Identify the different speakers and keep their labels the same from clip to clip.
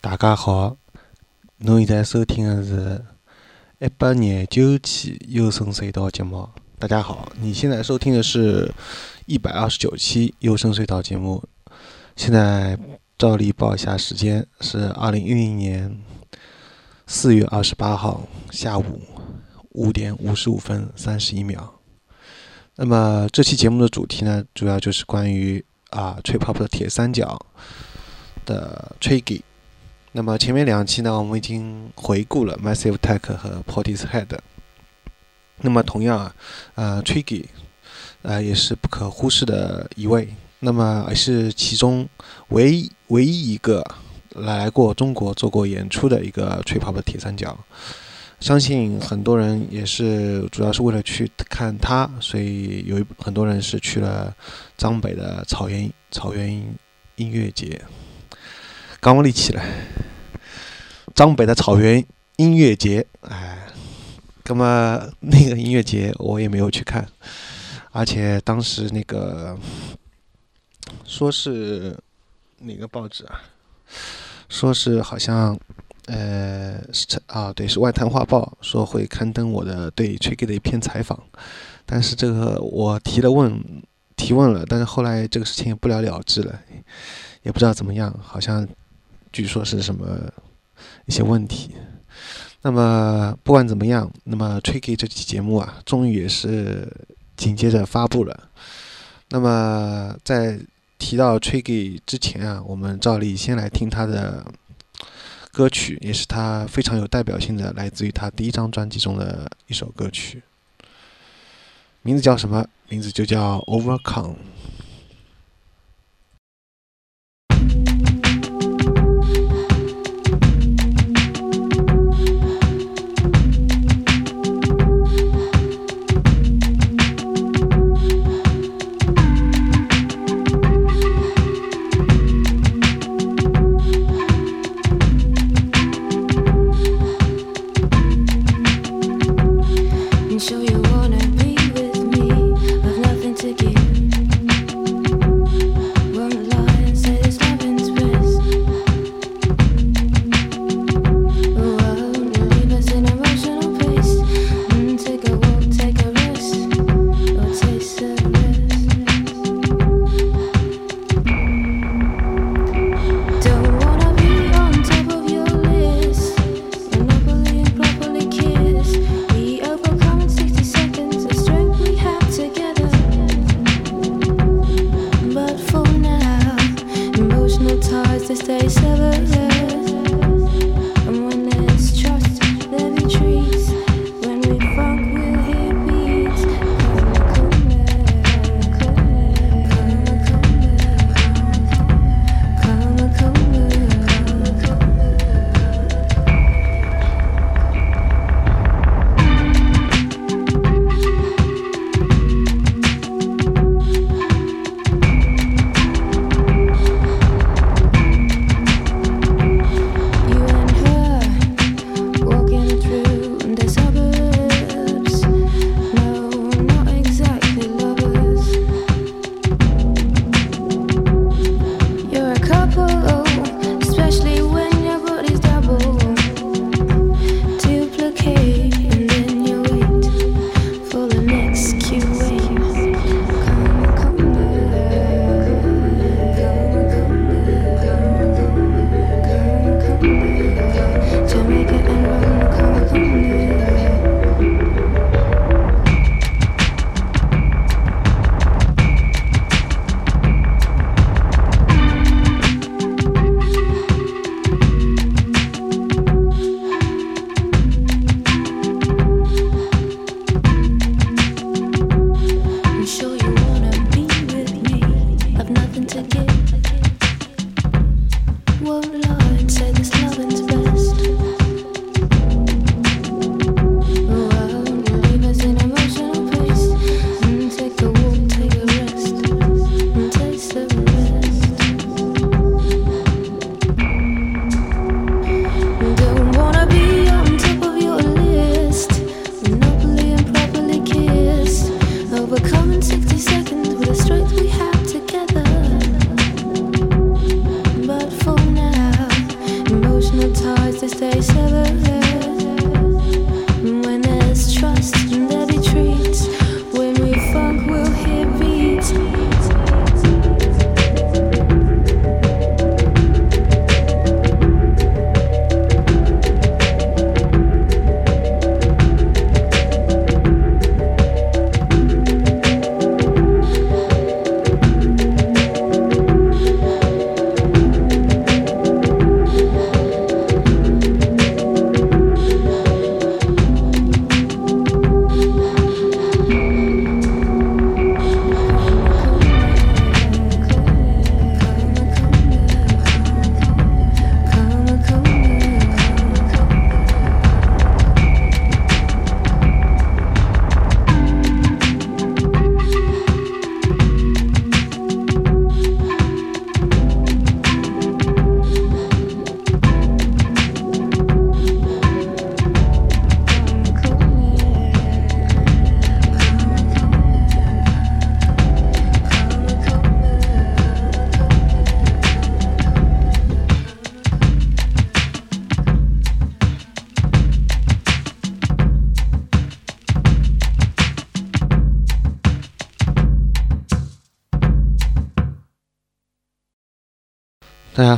Speaker 1: 大家好，侬现在收听的是一百廿九期优声隧道节目。大家好，你现在收听的是一百二十九期优声隧道节目。现在照例报一下时间，是二零一零年四月二十八号下午五点五十五分三十一秒。那么这期节目的主题呢，主要就是关于啊吹泡泡的铁三角的 Triggy。那么前面两期呢，我们已经回顾了 Massive Attack 和 Portishead。那么同样啊，呃，Triggy，呃，也是不可忽视的一位。那么也是其中唯一唯一一个来过中国做过演出的一个吹 pop 的铁三角。相信很多人也是主要是为了去看他，所以有一很多人是去了张北的草原草原音乐节。刚立起来，张北的草原音乐节，哎，那么那个音乐节我也没有去看，而且当时那个说是哪个报纸啊？说是好像呃是啊，对，是外滩画报说会刊登我的对 Tricky 的一篇采访，但是这个我提了问提问了，但是后来这个事情也不了了之了，也不知道怎么样，好像。据说是什么一些问题？那么不管怎么样，那么 Tricky 这期节目啊，终于也是紧接着发布了。那么在提到 Tricky 之前啊，我们照例先来听他的歌曲，也是他非常有代表性的，来自于他第一张专辑中的一首歌曲，名字叫什么？名字就叫 Overcome。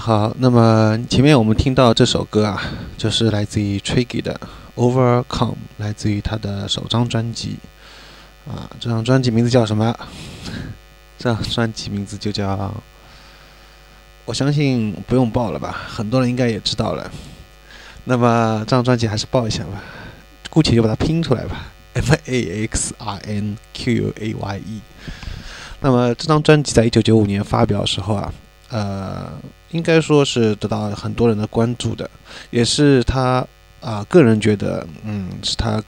Speaker 1: 好，那么前面我们听到这首歌啊，就是来自于 Tricky 的《Overcome》，来自于他的首张专辑啊。这张专辑名字叫什么？这张专辑名字就叫……我相信不用报了吧，很多人应该也知道了。那么这张专辑还是报一下吧，姑且就把它拼出来吧：M A X R N Q A Y E。那么这张专辑在一九九五年发表的时候啊，呃。应该说是得到很多人的关注的，也是他啊个人觉得，嗯，是他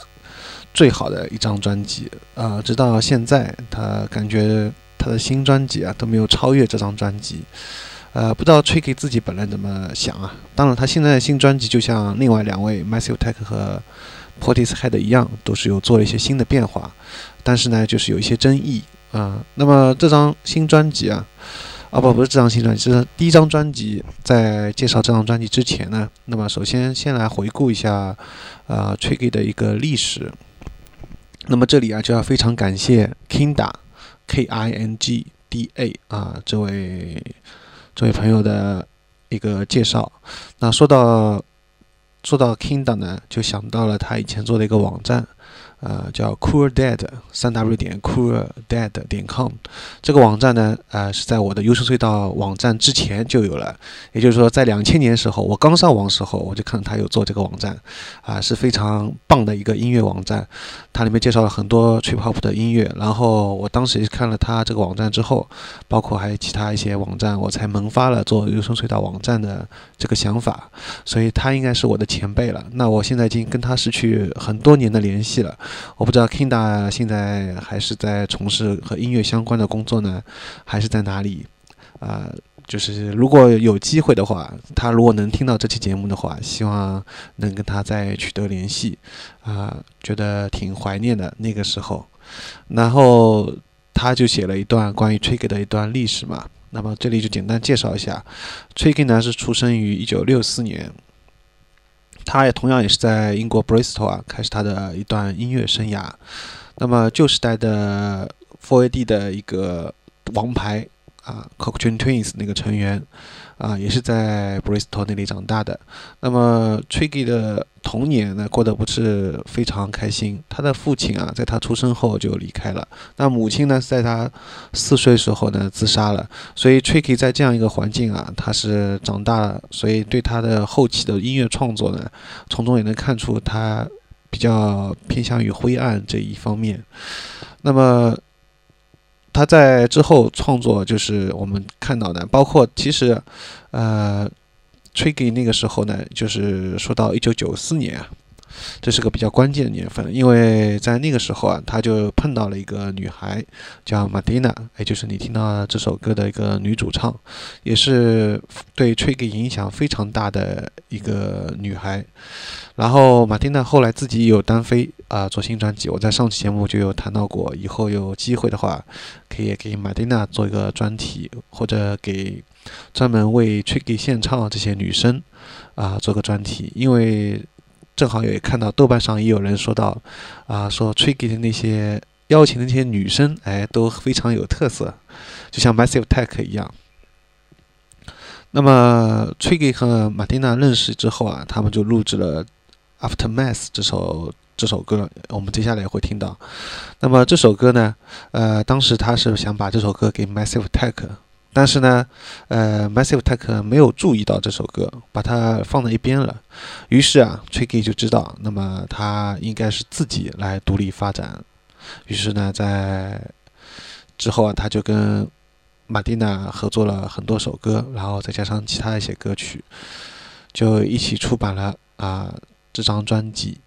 Speaker 1: 最好的一张专辑啊。直到现在，他感觉他的新专辑啊都没有超越这张专辑。呃，不知道 Tricky 自己本人怎么想啊？当然，他现在的新专辑就像另外两位 Massive t a c k 和 Portishead 一样，都是有做了一些新的变化，但是呢，就是有一些争议啊。那么这张新专辑啊。啊不不是这张新专辑，是第一张专辑。在介绍这张专辑之前呢，那么首先先来回顾一下，呃，Tricky 的一个历史。那么这里啊就要非常感谢 Kinda，K I N G D A 啊这位这位朋友的一个介绍。那说到说到 Kinda 呢，就想到了他以前做的一个网站。呃，叫 Cool Dad 三 W 点 Cool Dad 点 com，这个网站呢，呃，是在我的优胜隧道网站之前就有了。也就是说，在两千年时候，我刚上网时候，我就看到他有做这个网站，啊，是非常棒的一个音乐网站。它里面介绍了很多 Trip Hop 的音乐。然后我当时也看了他这个网站之后，包括还有其他一些网站，我才萌发了做优胜隧道网站的这个想法。所以他应该是我的前辈了。那我现在已经跟他失去很多年的联系了。我不知道 Kinda 现在还是在从事和音乐相关的工作呢，还是在哪里？啊，就是如果有机会的话，他如果能听到这期节目的话，希望能跟他再取得联系。啊，觉得挺怀念的那个时候。然后他就写了一段关于 Trig 的一段历史嘛。那么这里就简单介绍一下，Tricky 呢是出生于一九六四年。他也同样也是在英国 Bristol 啊开始他的一段音乐生涯。那么旧时代的 Four AD 的一个王牌啊，Cocteau Twins 那个成员。啊，也是在 Bristol 那里长大的。那么 Tricky 的童年呢，过得不是非常开心。他的父亲啊，在他出生后就离开了。那母亲呢，在他四岁时候呢，自杀了。所以 Tricky 在这样一个环境啊，他是长大了。所以对他的后期的音乐创作呢，从中也能看出他比较偏向于灰暗这一方面。那么。他在之后创作，就是我们看到的，包括其实，呃，Tricky 那个时候呢，就是说到一九九四年啊，这是个比较关键的年份，因为在那个时候啊，他就碰到了一个女孩，叫 Madina，也就是你听到这首歌的一个女主唱，也是对 t r i g 影响非常大的一个女孩。然后马丁娜后来自己有单飞啊，做新专辑。我在上期节目就有谈到过，以后有机会的话，可以给马丁娜做一个专题，或者给专门为 Tricky 献唱这些女生啊做个专题。因为正好也看到豆瓣上也有人说到啊，说 Tricky 的那些邀请的那些女生，哎，都非常有特色，就像 Massive t a c k 一样。那么 Tricky 和马丁娜认识之后啊，他们就录制了。Aftermath 这首这首歌，我们接下来也会听到。那么这首歌呢，呃，当时他是想把这首歌给 Massive t a c k 但是呢，呃，Massive t a c k 没有注意到这首歌，把它放在一边了。于是啊，Tricky 就知道，那么他应该是自己来独立发展。于是呢，在之后啊，他就跟马蒂娜合作了很多首歌，然后再加上其他一些歌曲，就一起出版了啊。这张专辑，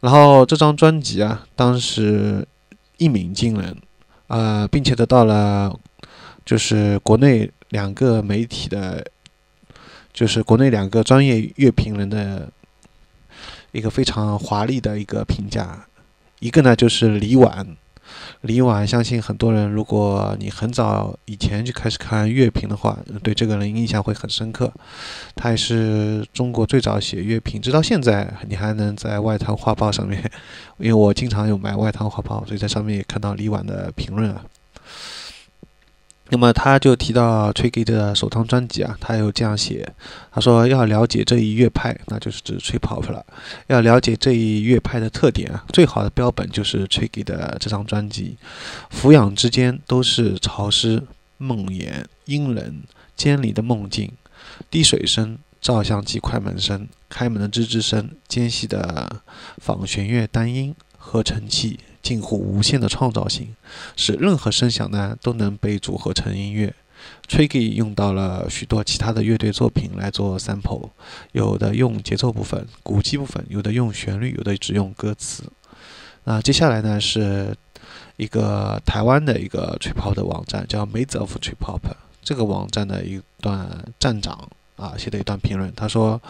Speaker 1: 然后这张专辑啊，当时一鸣惊人，呃，并且得到了就是国内两个媒体的，就是国内两个专业乐评人的一个非常华丽的一个评价，一个呢就是李婉。李婉，相信很多人，如果你很早以前就开始看乐评的话，对这个人印象会很深刻。他也是中国最早写乐评，直到现在你还能在外滩画报上面，因为我经常有买外滩画报，所以在上面也看到李婉的评论啊。那么他就提到 Tricky 的首张专辑啊，他有这样写，他说要了解这一乐派，那就是指 Trip Hop 了。要了解这一乐派的特点啊，最好的标本就是 Tricky 的这张专辑，俯仰之间都是潮湿、梦魇、阴冷、尖利的梦境，滴水声、照相机快门声、开门的吱吱声、间隙的仿弦乐单音、合成器。近乎无限的创造性，使任何声响呢都能被组合成音乐。Tricky 用到了许多其他的乐队作品来做 sample，有的用节奏部分、鼓机部分，有的用旋律，有的只用歌词。那接下来呢是一个台湾的一个 trip hop 的网站，叫 Maze of Trip Hop。这个网站的一段站长啊写的一段评论，他说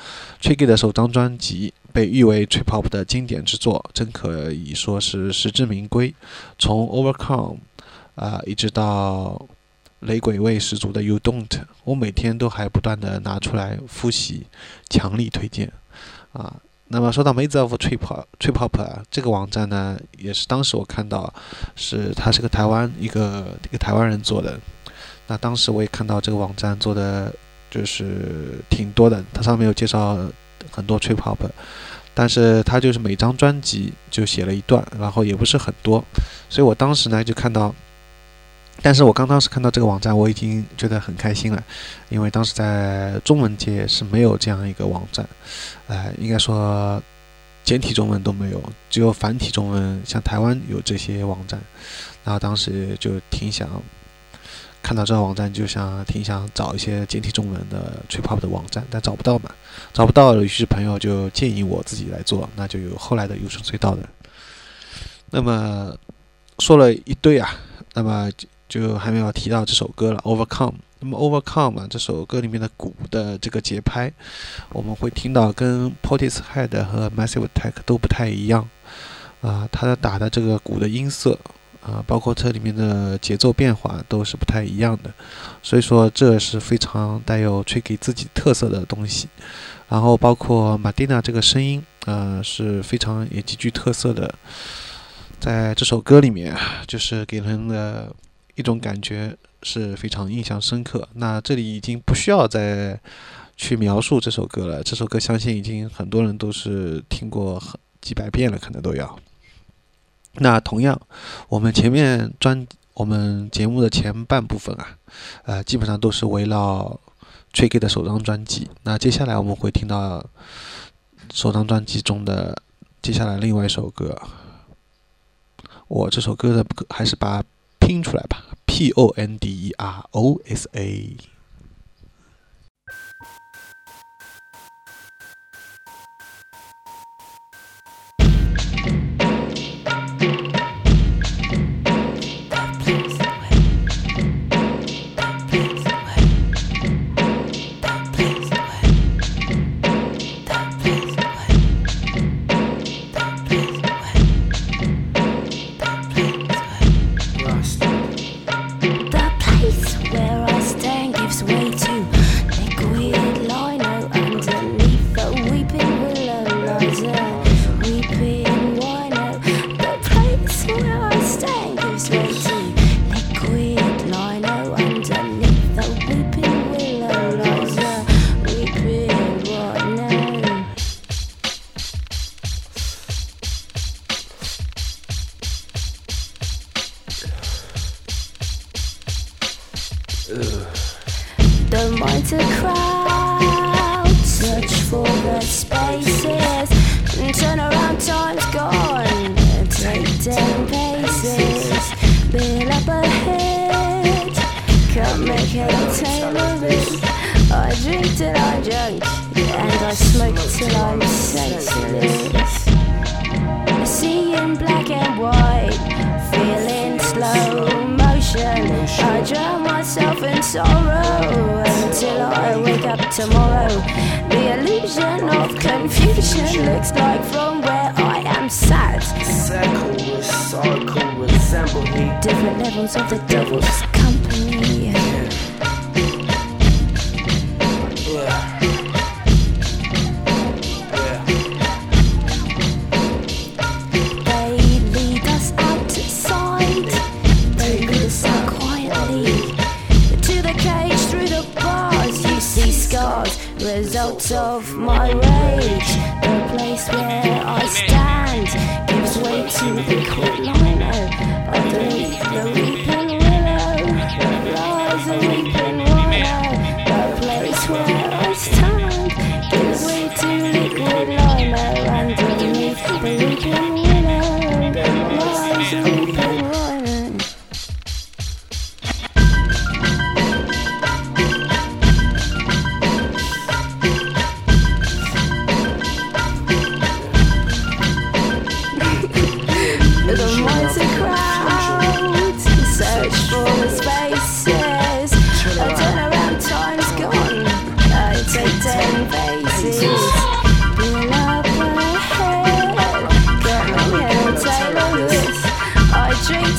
Speaker 1: ：“Tricky 的首张专辑。”被誉为 trip hop 的经典之作，真可以说是实至名归。从 Overcome 啊，一直到雷鬼味十足的 You Don't，我每天都还不断的拿出来复习，强力推荐啊。那么说到 Maze of Trip Trip Hop 啊，这个网站呢，也是当时我看到是它是个台湾一个一个台湾人做的。那当时我也看到这个网站做的就是挺多的，它上面有介绍。很多 trip hop，但是他就是每张专辑就写了一段，然后也不是很多，所以我当时呢就看到，但是我刚当时看到这个网站，我已经觉得很开心了，因为当时在中文界是没有这样一个网站，呃，应该说简体中文都没有，只有繁体中文，像台湾有这些网站，然后当时就挺想。看到这个网站就想挺想找一些简体中文的 trip hop 的网站，但找不到嘛，找不到，于是朋友就建议我自己来做，那就有后来的有声隧道的。那么说了一堆啊，那么就还没有提到这首歌了，Overcome。那么 Overcome 啊，这首歌里面的鼓的这个节拍，我们会听到跟 Portishead 和 Massive Attack 都不太一样啊，它的打的这个鼓的音色。啊，包括这里面的节奏变化都是不太一样的，所以说这是非常带有吹给自己特色的东西。然后包括马蒂娜这个声音，呃，是非常也极具特色的，在这首歌里面，就是给人的一种感觉是非常印象深刻。那这里已经不需要再去描述这首歌了，这首歌相信已经很多人都是听过很几百遍了，可能都要。那同样，我们前面专我们节目的前半部分啊，呃，基本上都是围绕崔健的首张专辑。那接下来我们会听到首张专辑中的接下来另外一首歌。我这首歌的还是把拼出来吧，P O N D E R O S A。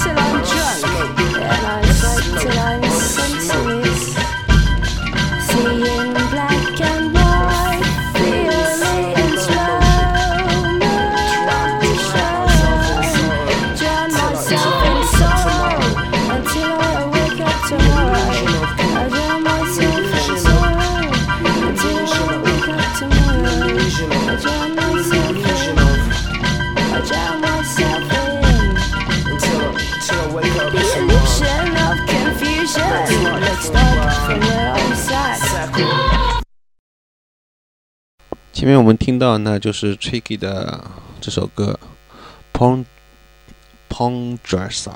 Speaker 2: Till I'm drunk, and I smoke till I'm
Speaker 1: 因为我们听到那就是 Tricky 的这首歌 《Pon Pondressa》，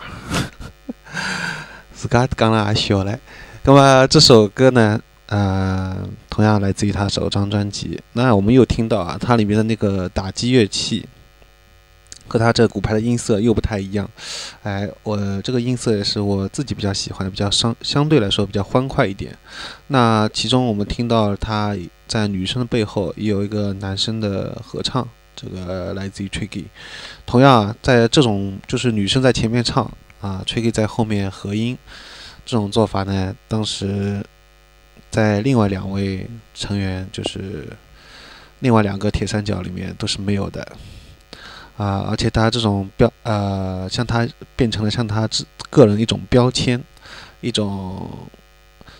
Speaker 1: 自家讲了还笑嘞。那么这首歌呢，呃，同样来自于他首张专辑。那我们又听到啊，它里面的那个打击乐器和他这鼓牌的音色又不太一样。哎，我这个音色也是我自己比较喜欢的，比较相相对来说比较欢快一点。那其中我们听到他在女生的背后也有一个男生的合唱，这个来自于 Tricky。同样啊，在这种就是女生在前面唱啊，Tricky 在后面合音，这种做法呢，当时在另外两位成员就是另外两个铁三角里面都是没有的。啊，而且他这种标呃，像他变成了像他自个人一种标签，一种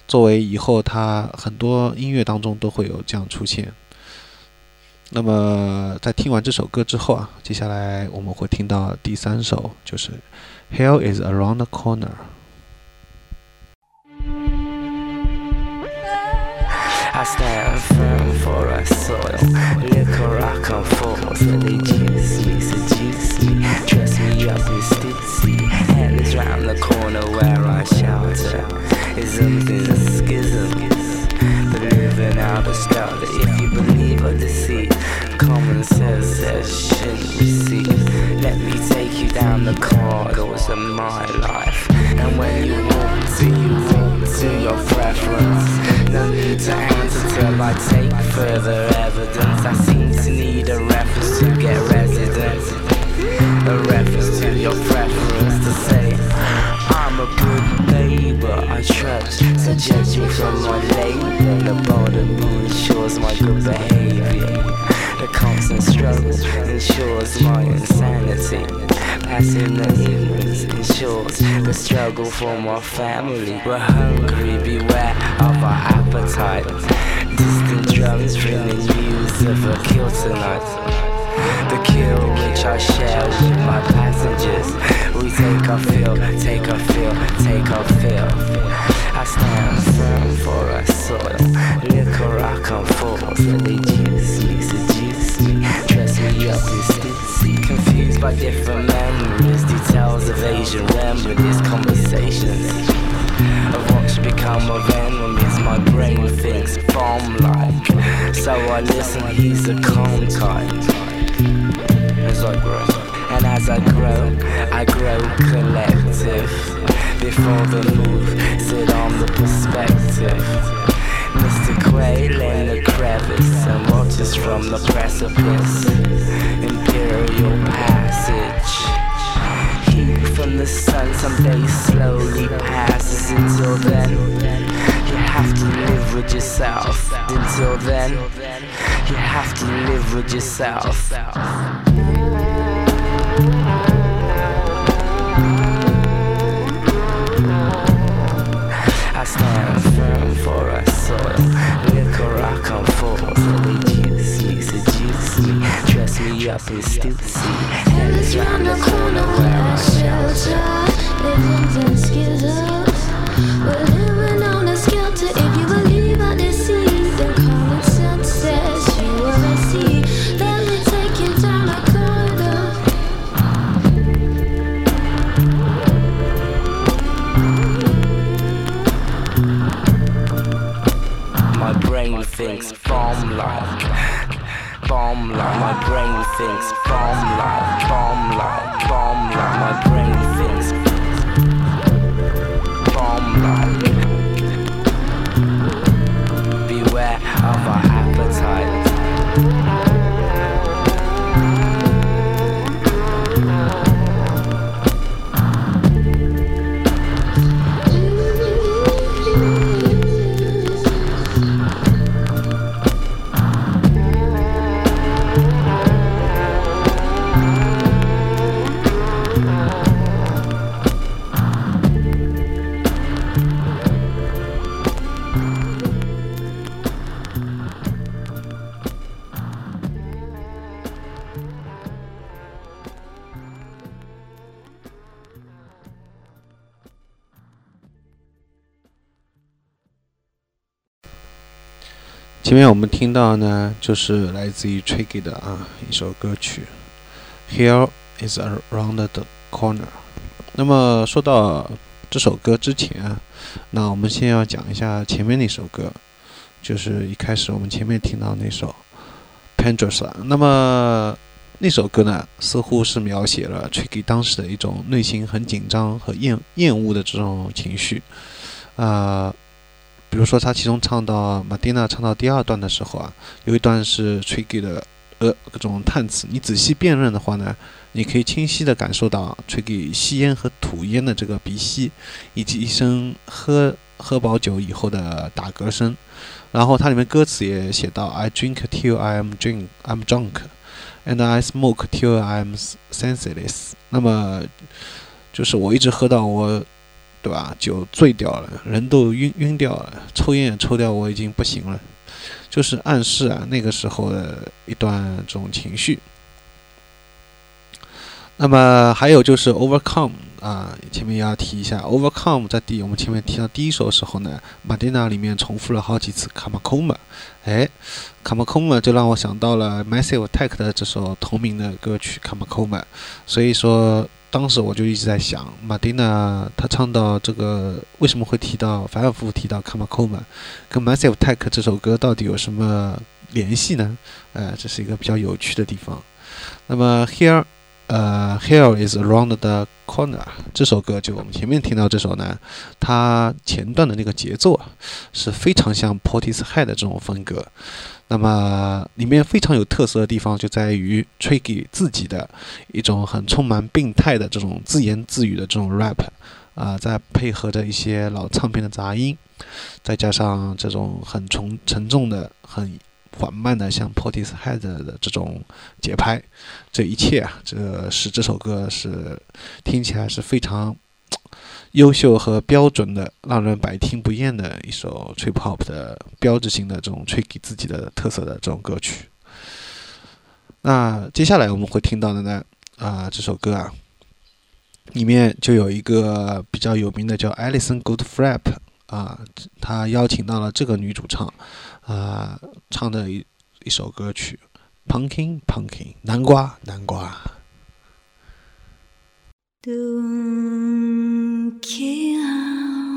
Speaker 1: 作为以后他很多音乐当中都会有这样出现。那么在听完这首歌之后啊，接下来我们会听到第三首，就是《Hell Is Around the Corner》。
Speaker 3: For a soil. Liquor I come forth, and they juice me, me, dress me up in stitsy. Hell is round the corner where I shelter. Isms and schisms, but living out a scout. If you believe or deceit, common sense says shouldn't receive. Let me take you down the corridors of my life. And when you walk to, you walk to your preference. No need to answer till I take further evidence. I seem to need a reference to get residence. A reference to your preference to say I'm a good neighbor. I trust to judge me from my labor. The bottom ensures my good behavior. The constant struggle ensures my insanity. Passing the ignorance ensures the struggle for my family. We're hungry, beware of our appetite. Distant news of a kill tonight. The kill which I share with my passengers. We take our fill, take our fill, take our fill. I stand firm for our soil. Liquor I come forth, and they juice me, seduce me, dress me up in stitsy. Confused by different memories, details of Asian remedies, conversations of what's become of enemies. My brain thinks bomb like, so I listen. He's a calm type as I grow. And as I grow, I grow collective. Before the move, sit on the perspective. Mr. Quail in the crevice and watches from the precipice. Imperial passage. From the sun someday slowly passes. Until then, you have to live with yourself. Until then, you have to live with yourself. I stand firm for a soil. Liquor me in Stussy.
Speaker 2: And it's round the corner where I shelter. Living in. We're living
Speaker 1: 前面我们听到呢，就是来自于 Tricky 的啊一首歌曲《Here Is Around the Corner》。那么说到这首歌之前，那我们先要讲一下前面那首歌，就是一开始我们前面听到那首《Pandora》。那么那首歌呢，似乎是描写了 Tricky 当时的一种内心很紧张和厌厌恶的这种情绪，啊、比如说他其中唱到马蒂娜唱到第二段的时候啊，有一段是 Tricky 的呃各种叹词，你仔细辨认的话呢，你可以清晰的感受到 Tricky 吸烟和吐烟的这个鼻息，以及一声喝喝饱酒以后的打嗝声。然后它里面歌词也写到：I drink till I am drink I'm drunk, and I smoke till I'm senseless。那么就是我一直喝到我。对吧？酒醉掉了，人都晕晕掉了，抽烟也抽掉，我已经不行了，就是暗示啊那个时候的一段这种情绪。那么还有就是 overcome 啊，前面也要提一下 overcome，在第我们前面提到第一首的时候呢，马蒂娜里面重复了好几次 kamakoma，哎，kamakoma 就让我想到了 Massive Attack 的这首同名的歌曲 come koma 所以说。当时我就一直在想，马丁呢，他唱到这个为什么会提到反反复复提到 Kamakoma，跟 Massive Attack 这首歌到底有什么联系呢？呃，这是一个比较有趣的地方。那么 Here，呃，Here is around the corner 这首歌就我们前面听到这首呢，它前段的那个节奏啊是非常像 Portishead 的这种风格。那么里面非常有特色的地方就在于 Tricky 自己的一种很充满病态的这种自言自语的这种 rap，啊、再配合着一些老唱片的杂音，再加上这种很重沉重的、很缓慢的像 Portishead 的这种节拍，这一切啊，这使这首歌是听起来是非常优秀和标准的，让人百听不厌的一首 trip hop 的标志性的这种 Tricky 自己的特色的这种歌曲。那接下来我们会听到的呢，啊、这首歌啊，里面就有一个比较有名的叫 Alison Goodfrap 啊，他邀请到了这个女主唱啊、唱的一一首歌曲 Pumpkin Pumpkin 南瓜南瓜。
Speaker 2: Don't kill.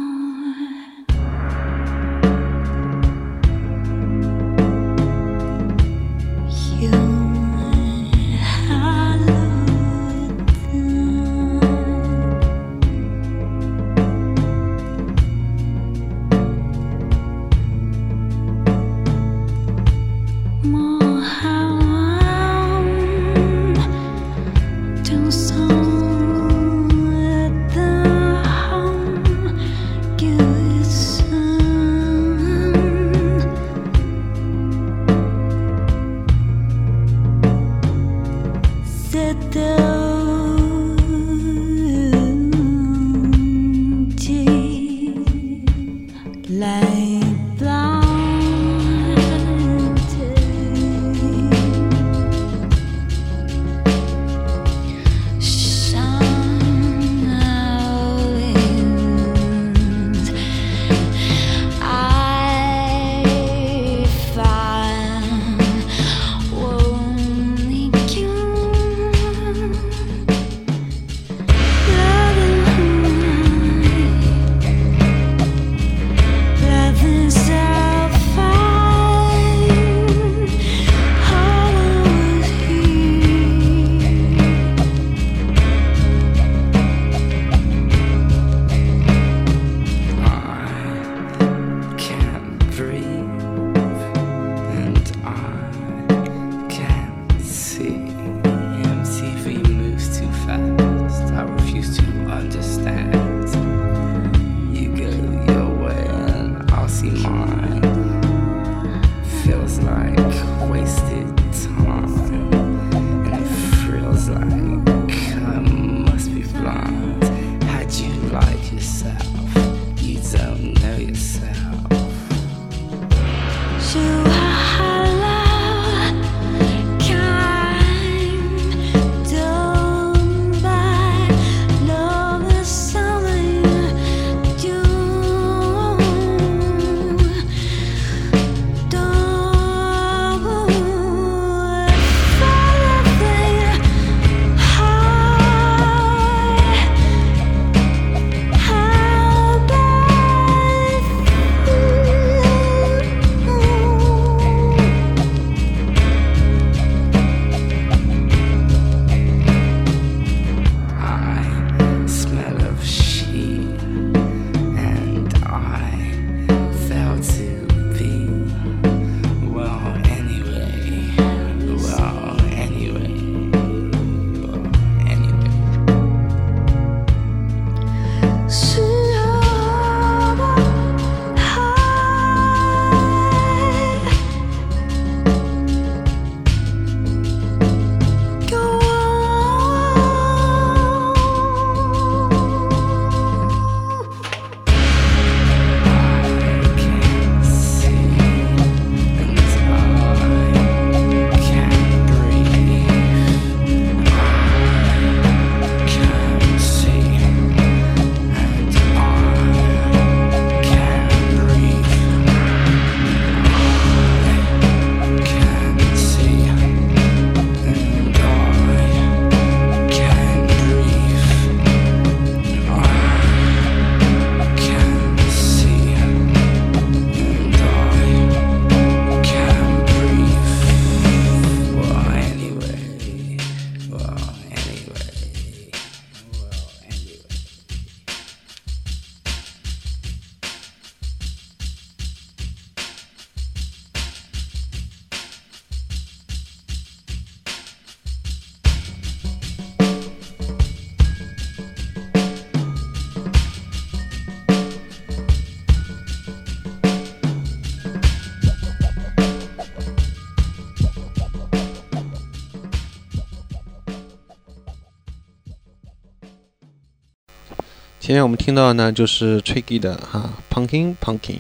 Speaker 1: 今天我们听到的呢，就是 Tricky 的哈 Pumpkin Pumpkin，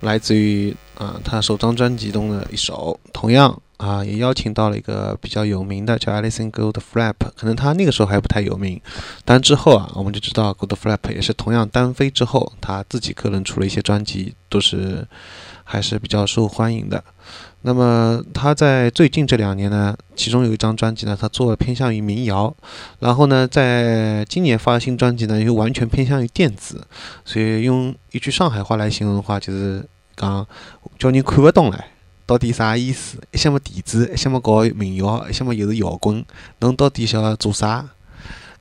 Speaker 1: 来自于啊他首张专辑中的一首，同样啊也邀请到了一个比较有名的叫 Alison Goldfrapp，可能他那个时候还不太有名，但之后啊我们就知道 Goldfrapp 也是同样单飞之后，他自己个人出了一些专辑，都是还是比较受欢迎的。那么他在最近这两年呢，其中有一张专辑呢，他做了偏向于民谣，然后呢，在今年发新专辑呢，又完全偏向于电子，所以用一句上海话来形容的话，就是讲叫人看不懂了，到底啥意思？一些么电子，一些么搞民谣，一些么又是摇滚，侬到底想要做啥？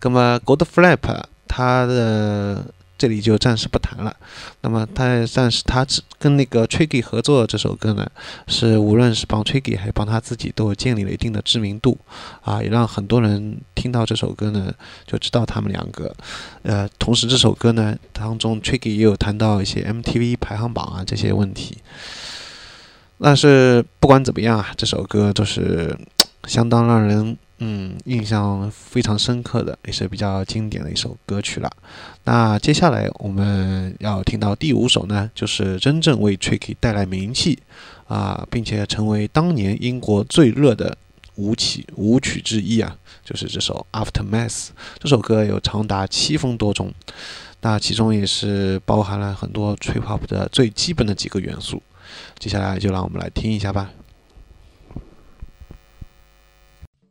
Speaker 1: 那么 God Flap 他的。这里就暂时不谈了。那么他暂时他跟那个 Tricky 合作这首歌呢，是无论是帮 Tricky 还是帮他自己，都建立了一定的知名度，啊，也让很多人听到这首歌呢，就知道他们两个。呃，同时这首歌呢当中，Tricky 也有谈到一些 MTV 排行榜啊这些问题。但是不管怎么样啊，这首歌都是相当让人。嗯，印象非常深刻的，也是比较经典的一首歌曲了。那接下来我们要听到第五首呢，就是真正为 Tricky 带来名气啊，并且成为当年英国最热的舞曲舞曲之一啊，就是这首 Aftermath。这首歌有长达七分多钟，那其中也是包含了很多 Trip Hop 的最基本的几个元素。接下来就让我们来听一下吧。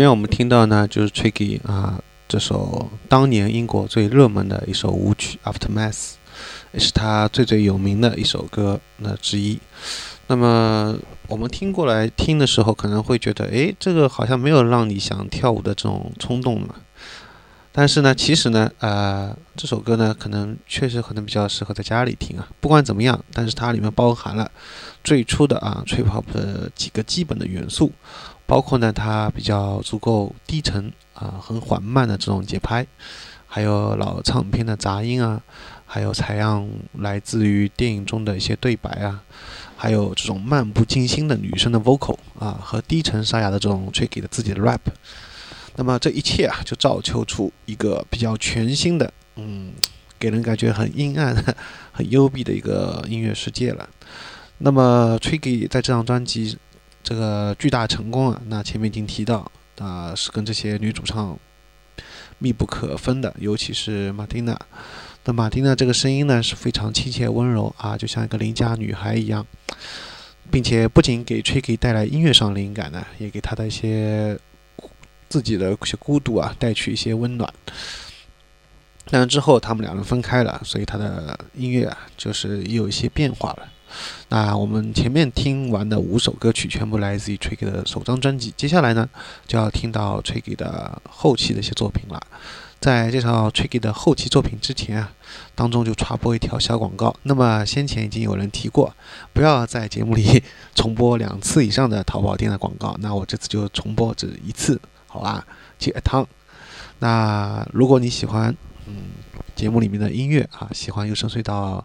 Speaker 1: 前面我们听到呢，就是 Tricky 啊，这首当年英国最热门的一首舞曲《Aftermath》，也是他最最有名的一首歌那之一。那么我们听过来听的时候，可能会觉得，哎，这个好像没有让你想跳舞的这种冲动嘛。但是呢，其实呢，呃，这首歌呢，可能确实可能比较适合在家里听啊。不管怎么样，但是它里面包含了最初的啊，trap 的几个基本的元素，包括呢它比较足够低沉啊、很缓慢的这种节拍，还有老唱片的杂音啊，还有采样来自于电影中的一些对白啊，还有这种漫不经心的女生的 vocal 啊，和低沉沙哑的这种 tricky 的自己的 rap。那么这一切啊，就造就出一个比较全新的，嗯，给人感觉很阴暗、很幽闭的一个音乐世界了。那么 Tricky 在这张专辑这个巨大成功啊，那前面已经提到啊、是跟这些女主唱密不可分的，尤其是马丁娜。那马丁娜这个声音呢是非常亲切温柔啊，就像一个邻家女孩一样，并且不仅给 Tricky 带来音乐上灵感呢，也给他的一些自己的一些孤独啊带去一些温暖。但是之后他们两人分开了，所以他的音乐啊就是也有一些变化了。那我们前面听完的五首歌曲全部来自于 Tricky 的首张专辑，接下来呢就要听到 Tricky 的后期的一些作品了。在介绍 Tricky 的后期作品之前啊，当中就插播一条小广告。那么先前已经有人提过，不要在节目里 重播两次以上的淘宝店的广告。那我这次就重播只一次，好吧？解汤。那如果你喜欢嗯节目里面的音乐啊，喜欢有声隧道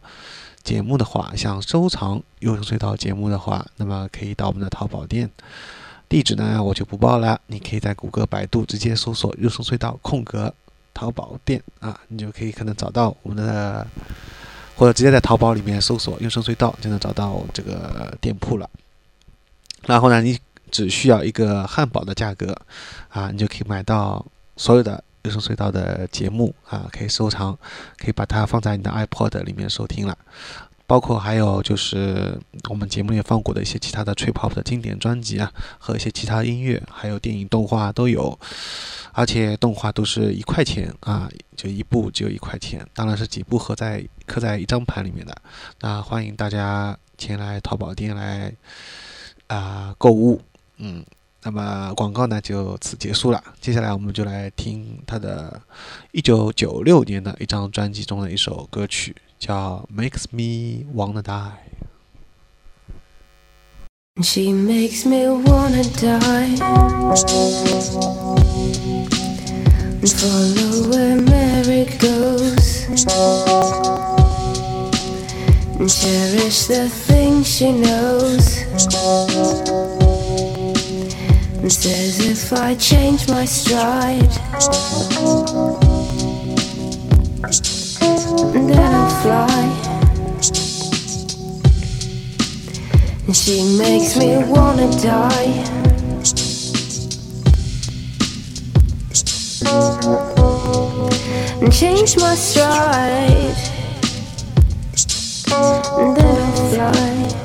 Speaker 1: 节目的话，想收藏有声隧道节目的话，那么可以到我们的淘宝店。地址呢我就不报了，你可以在谷歌、百度直接搜索“有声隧道”空格淘宝店啊，你就可以可能找到我们的，或者直接在淘宝里面搜索“优声隧道”就能找到这个店铺了。然后呢，你只需要一个汉堡的价格啊，你就可以买到所有的优声隧道的节目啊，可以收藏，可以把它放在你的 iPod 里面收听了。包括还有就是我们节目里放过的一些其他的 tripop 的经典专辑啊，和一些其他音乐，还有电影动画都有。而且动画都是一块钱啊，就一部只有一块钱，当然是几部合在刻在一张盘里面的。那欢迎大家前来淘宝店来啊、购物，嗯，那么广告呢就此结束了。接下来我们就来听他的1996年的一张专辑中的一首歌曲，叫《Makes Me Wanna Die》。
Speaker 2: She makes me wanna die and follow where Mary goes and cherish the things she knows and says if I change my stride then I'll fly. And she makes me wanna die. And change my stride. And then I'll fly.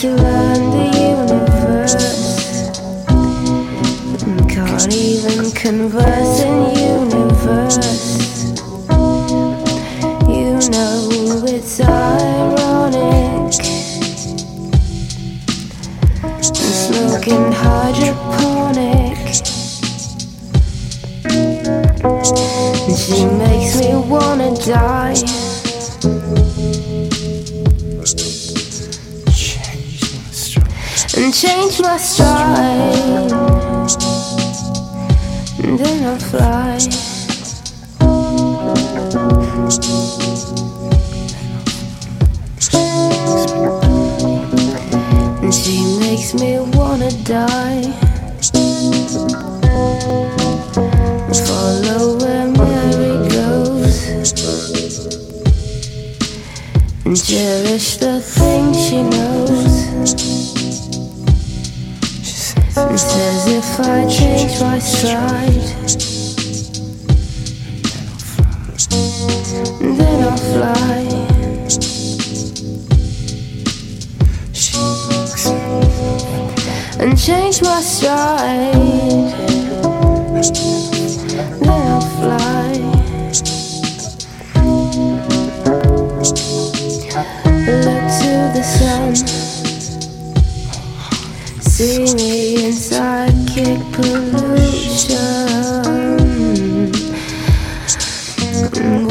Speaker 2: to learn the universe. and Can't even converse wanna die. And change my stride. And then I'll fly. And she makes me wanna die. Follow where cherish the things she knows. And says if I change my stride, then I'll fly. And change my stride See me in psychic pollution. Walking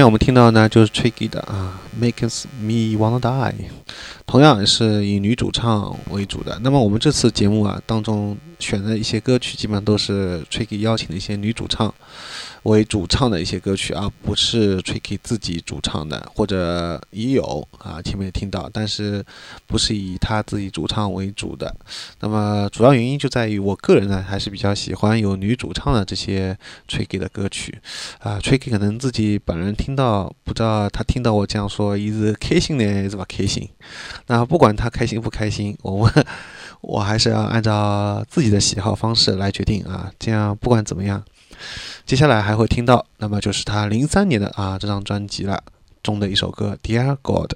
Speaker 4: 面我们听到呢，就是 Tricky 的啊，Makes Me Wanna Die，同样也是以女主唱为主的。那么我们这次节目啊当中选的一些歌曲，基本上都是 Tricky 邀请的一些女主唱为主唱的一些歌曲，而不是 Tricky 自己主唱的，或者也有啊，前面也听到，但是不是以他自己主唱为主的。那么主要原因就在于我个人呢，还是比较喜欢有女主唱的这些 Tricky 的歌曲。啊，Tricky 可能自己本人听到，不知道他听到我这样说，伊是开心呢，还是不开心？那不管他开心不开心，我们 我还是要按照自己的喜好方式来决定啊。这样不管怎么样，接下来还会听到，那么就是他零三年的啊这张专辑了中的一首歌《Dear God》。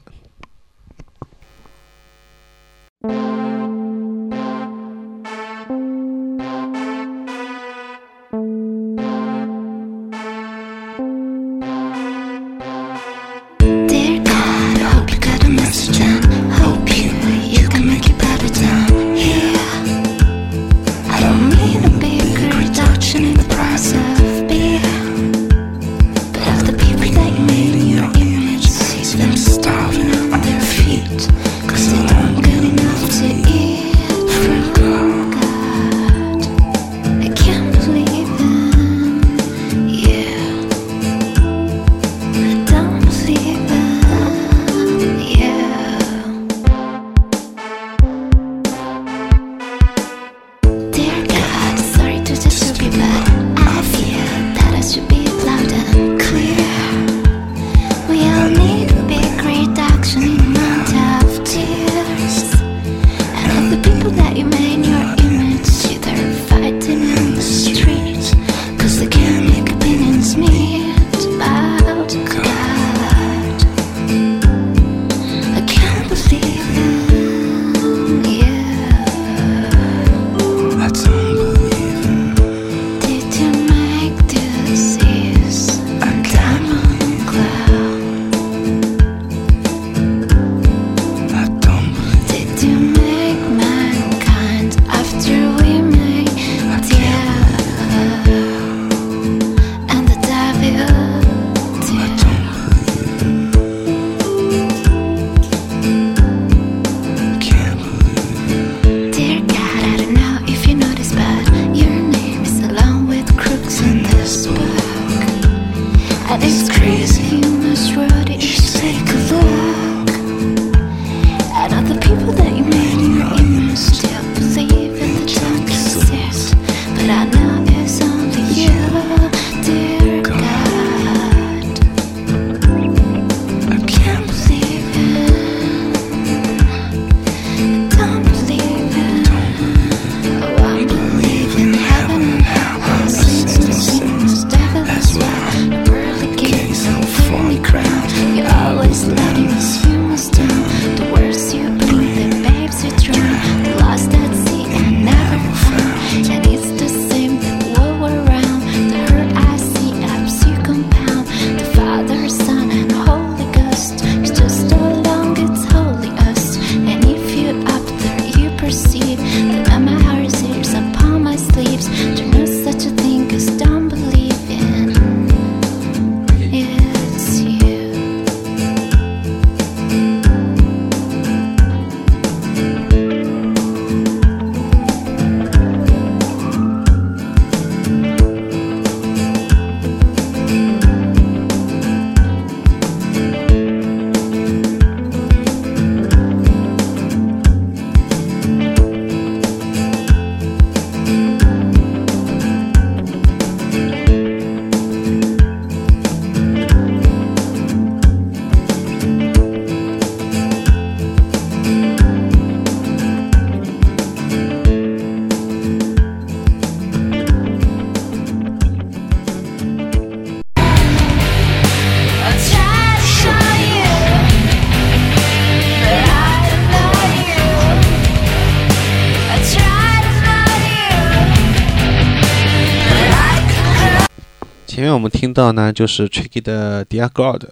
Speaker 4: 到呢，就是 Tricky 的《Dear God》。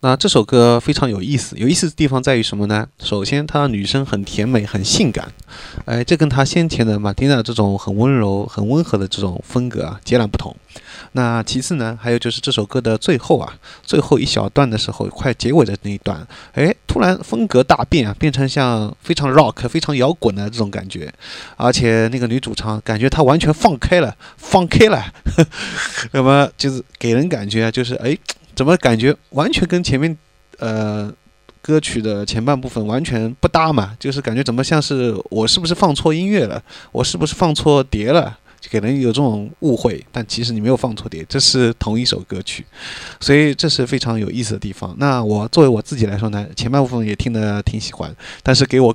Speaker 4: 那这首歌非常有意思，有意思的地方在于什么呢？首先，她女声很甜美，很性感，哎，这跟她先前的马丁娜这种很温柔、很温和的这种风格啊截然不同。那其次呢，还有就是这首歌的最后啊，最后一小段的时候，快结尾的那一段，哎，突然风格大变啊，变成像非常 rock、非常摇滚的这种感觉，而且那个女主唱感觉她完全放开了，放开了，那么就是给人感觉啊，就是哎，怎么感觉完全跟前面呃歌曲的前半部分完全不搭嘛？就是感觉怎么像是我是不是放错音乐了？我是不是放错碟了？就给人有这种误会，但其实你没有放错碟，这是同一首歌曲，所以这是非常有意思的地方。那我作为我自己来说呢，前半部分也听得挺喜欢，但是给我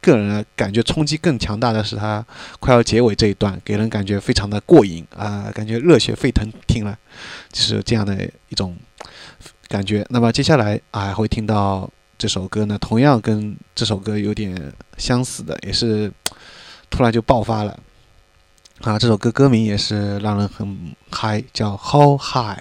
Speaker 4: 个人感觉冲击更强大的是它快要结尾这一段，给人感觉非常的过瘾啊、感觉热血沸腾，听了就是这样的一种感觉。那么接下来啊，会听到这首歌呢，同样跟这首歌有点相似的，也是突然就爆发了。啊，这首歌歌名也是让人很嗨，叫《How High》。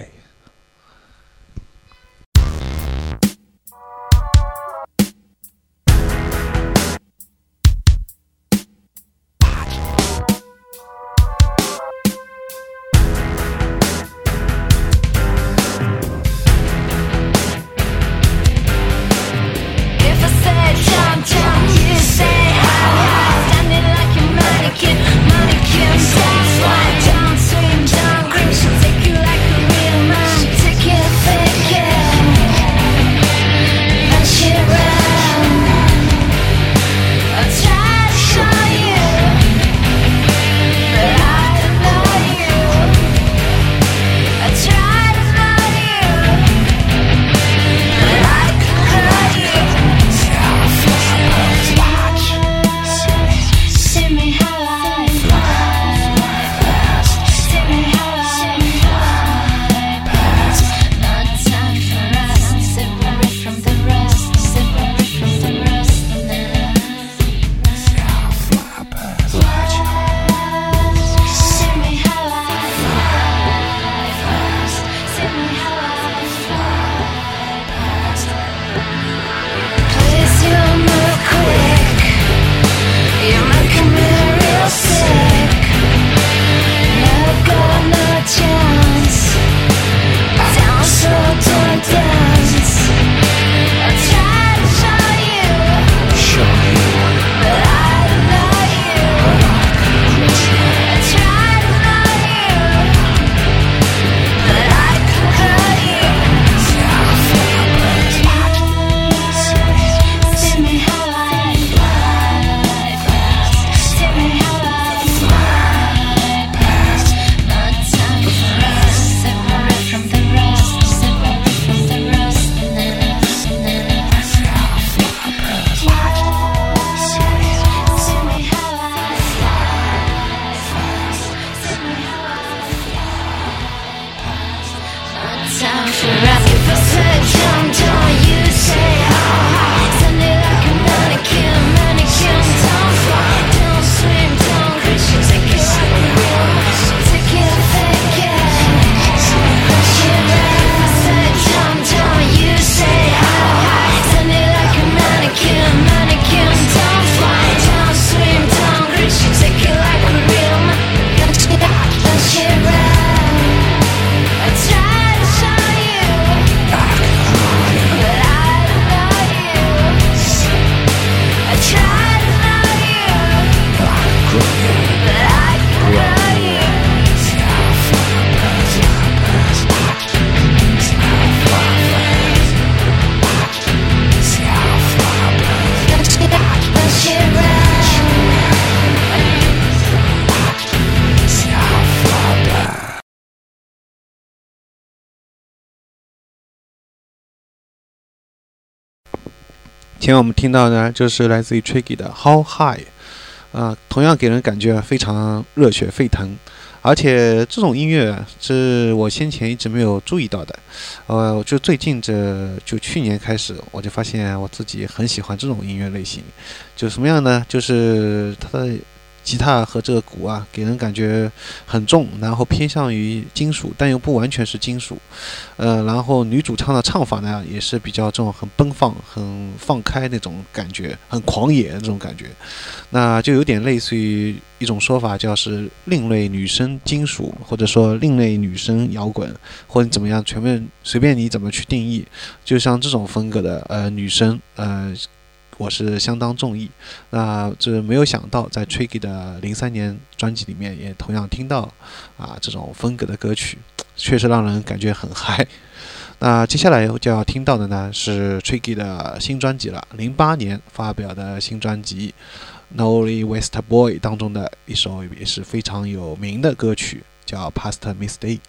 Speaker 4: 前面我们听到呢，就是来自于 Tricky 的《How High》，啊、同样给人感觉非常热血沸腾，而且这种音乐是我先前一直没有注意到的，呃，就最近这就去年开始，我就发现我自己很喜欢这种音乐类型，就什么样呢？就是它的吉他和这个鼓啊，给人感觉很重，然后偏向于金属，但又不完全是金属。呃，然后女主唱的唱法呢，也是比较这种很奔放、很放开那种感觉，很狂野那种感觉。那就有点类似于一种说法，叫是另类女生金属，或者说另类女生摇滚，或者怎么样，全面随便你怎么去定义。就像这种风格的呃女生，呃，我是相当中意。那这没有想到，在 Tricky 的零三年专辑里面，也同样听到啊这种风格的歌曲，确实让人感觉很嗨。那接下来就要听到的呢是 Tricky 的新专辑了，零八年发表的新专辑《Nolly West Boy》当中的一首也是非常有名的歌曲，叫《Past Mistake》。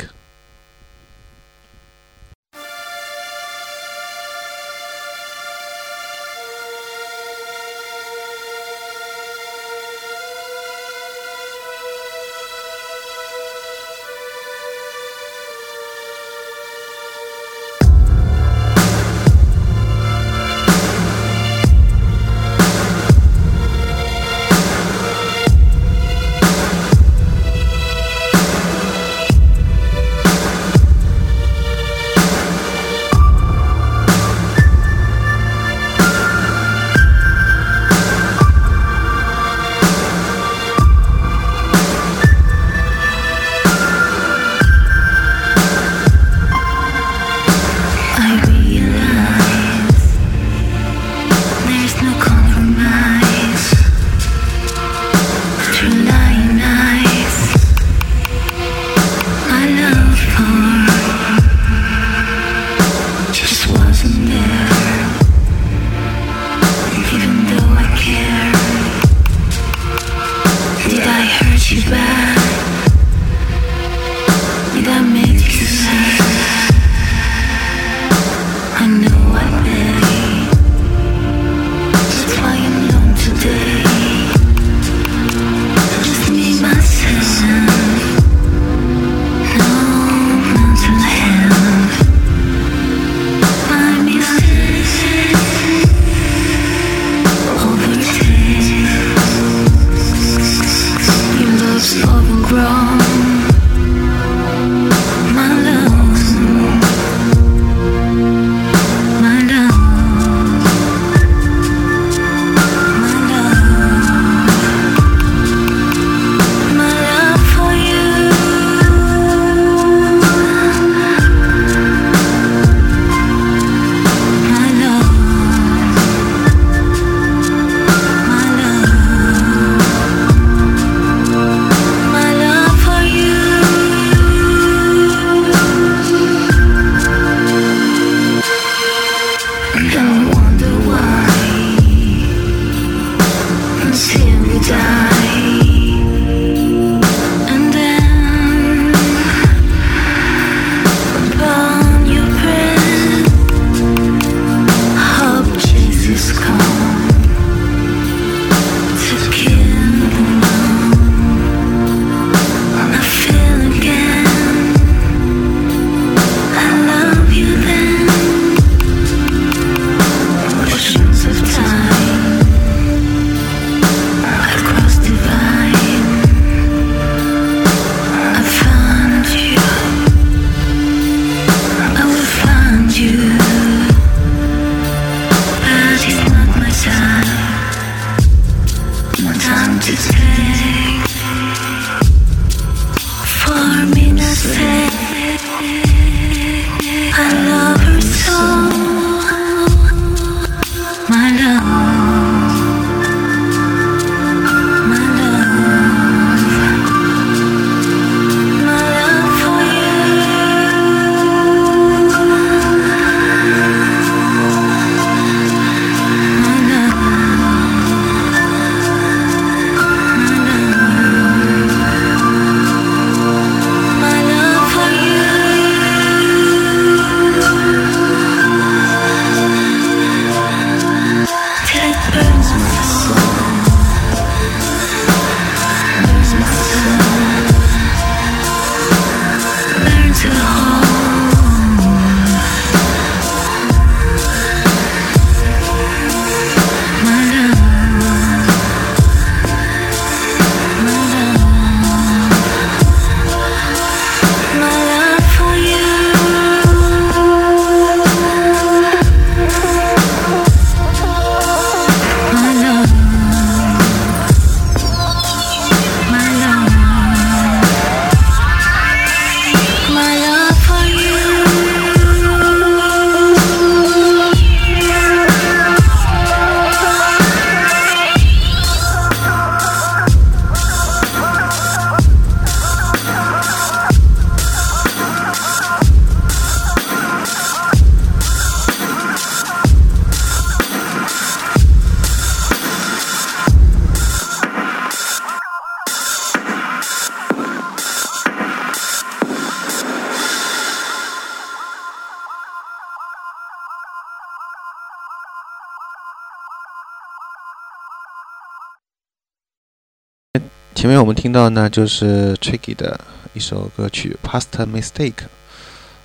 Speaker 4: 前面我们听到呢，就是 Tricky 的一首歌曲《Past Mistake》。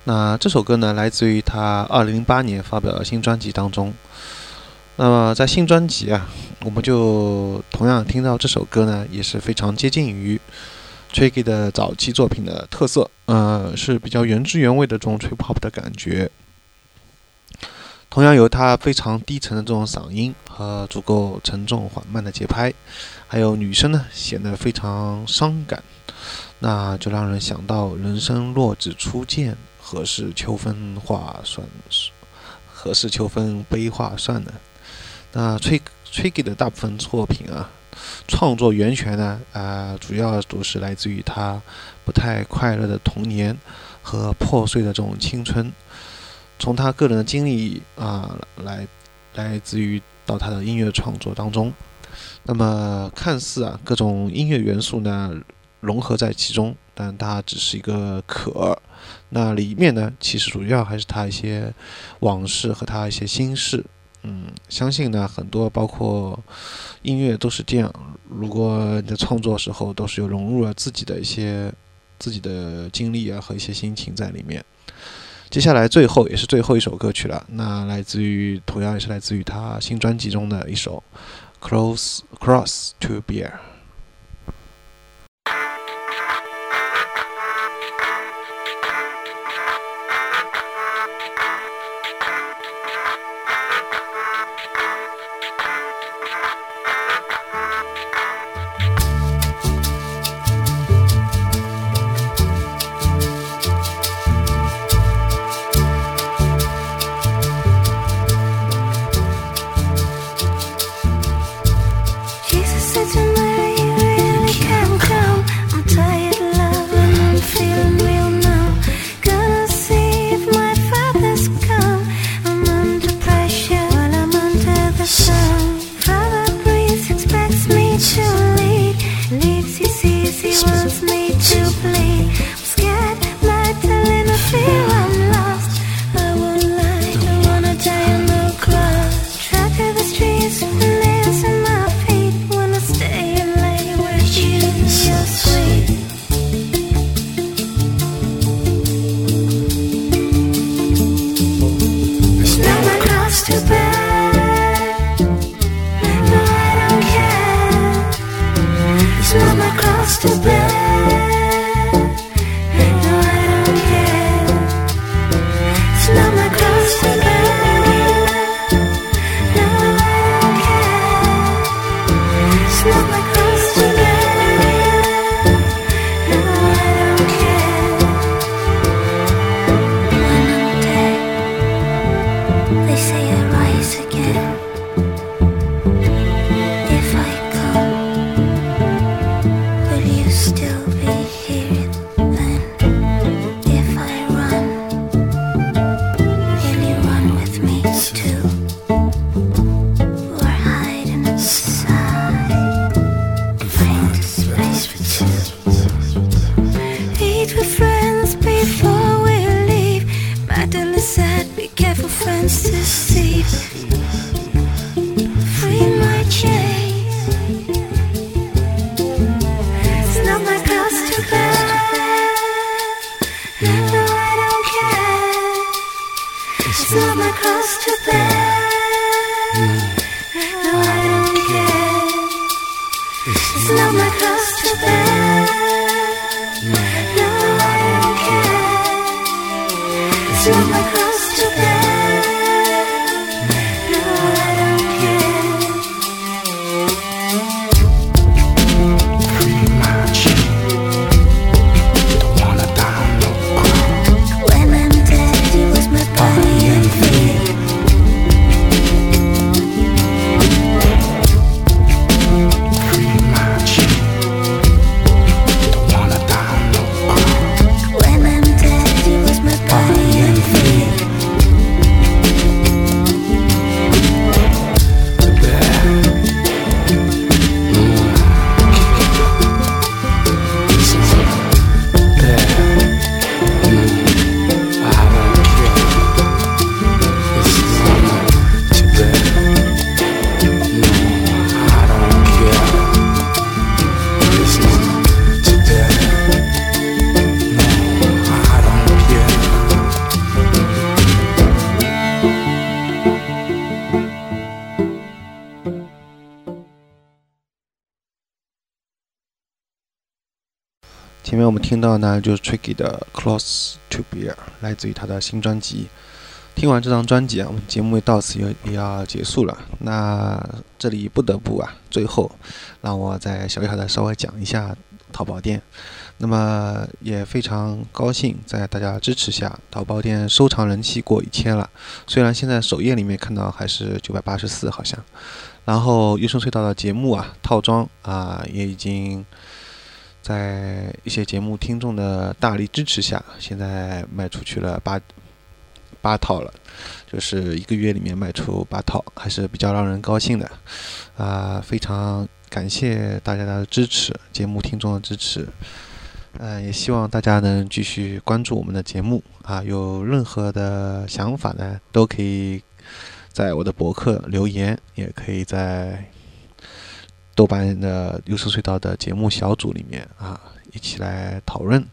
Speaker 4: 那这首歌呢，来自于他2008年发表的新专辑当中。那么在新专辑啊，我们就同样听到这首歌呢，也是非常接近于 Tricky 的早期作品的特色，呃，是比较原汁原味的这种 trip hop 的感觉。同样有他非常低沉的这种嗓音和足够沉重缓慢的节拍，还有女生呢显得非常伤感，那就让人想到“人生若只初见，何事秋风画算，何事秋风悲画算呢？”那 Trick Tricky 的大部分作品啊，创作源泉呢啊、主要都是来自于他不太快乐的童年和破碎的这种青春。从他个人的经历啊、来来自于到他的音乐创作当中，那么看似啊各种音乐元素呢融合在其中，但它只是一个壳。那里面呢，其实主要还是他一些往事和他一些心事。嗯，相信呢很多包括音乐都是这样，如果你在创作时候都是有融入了自己的一些自己的经历啊和一些心情在里面。接下来最后也是最后一首歌曲了，那来自于同样也是来自于他新专辑中的一首《Close Cross to Bear》。
Speaker 1: 我们听到呢，就是 Tricky 的《Close to Beer》，来自于他的新专辑。听完这张专辑啊，我们节目到此也也要结束了。那这里不得不啊，最后让我再小小的稍微讲一下淘宝店。那么也非常高兴，在大家支持下，淘宝店收藏人气过一千了。虽然现在首页里面看到还是九百八十四，好像。然后优声隧道的节目啊，套装啊，也已经在一些节目听众的大力支持下，现在卖出去了八八套了，就是一个月里面卖出八套，还是比较让人高兴的。啊，非常感谢大家的支持，节目听众的支持。呃，也希望大家能继续关注我们的节目啊，有任何的想法呢，都可以在我的博客留言，也可以在豆瓣的优声隧道的节目小组里面啊，一起来讨论。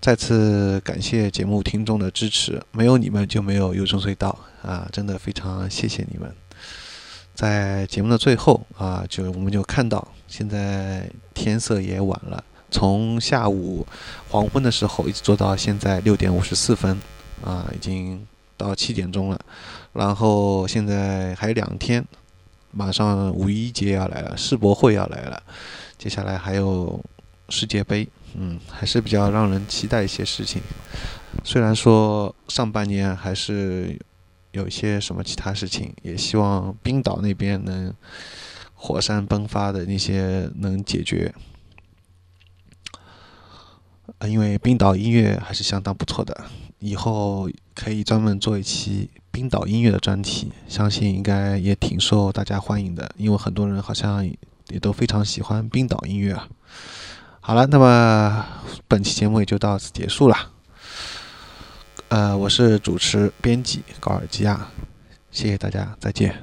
Speaker 1: 再次感谢节目听众的支持，没有你们就没有优声隧道啊，真的非常谢谢你们。在节目的最后啊，就我们就看到现在天色也晚了。从下午黄昏的时候一直做到现在六点五十四分，啊，已经到七点钟了。然后现在还有两天，马上五一节要来了，世博会要来了，接下来还有世界杯，嗯，还是比较让人期待一些事情。虽然说上半年还是有一些什么其他事情，也希望冰岛那边能火山喷发的那些能解决。因为冰岛音乐还是相当不错的，以后可以专门做一期冰岛音乐的专题，相信应该也挺受大家欢迎的，因为很多人好像也都非常喜欢冰岛音乐啊。好了，那么本期节目也就到此结束了。呃，我是主持编辑高尔基亚，谢谢大家，再见。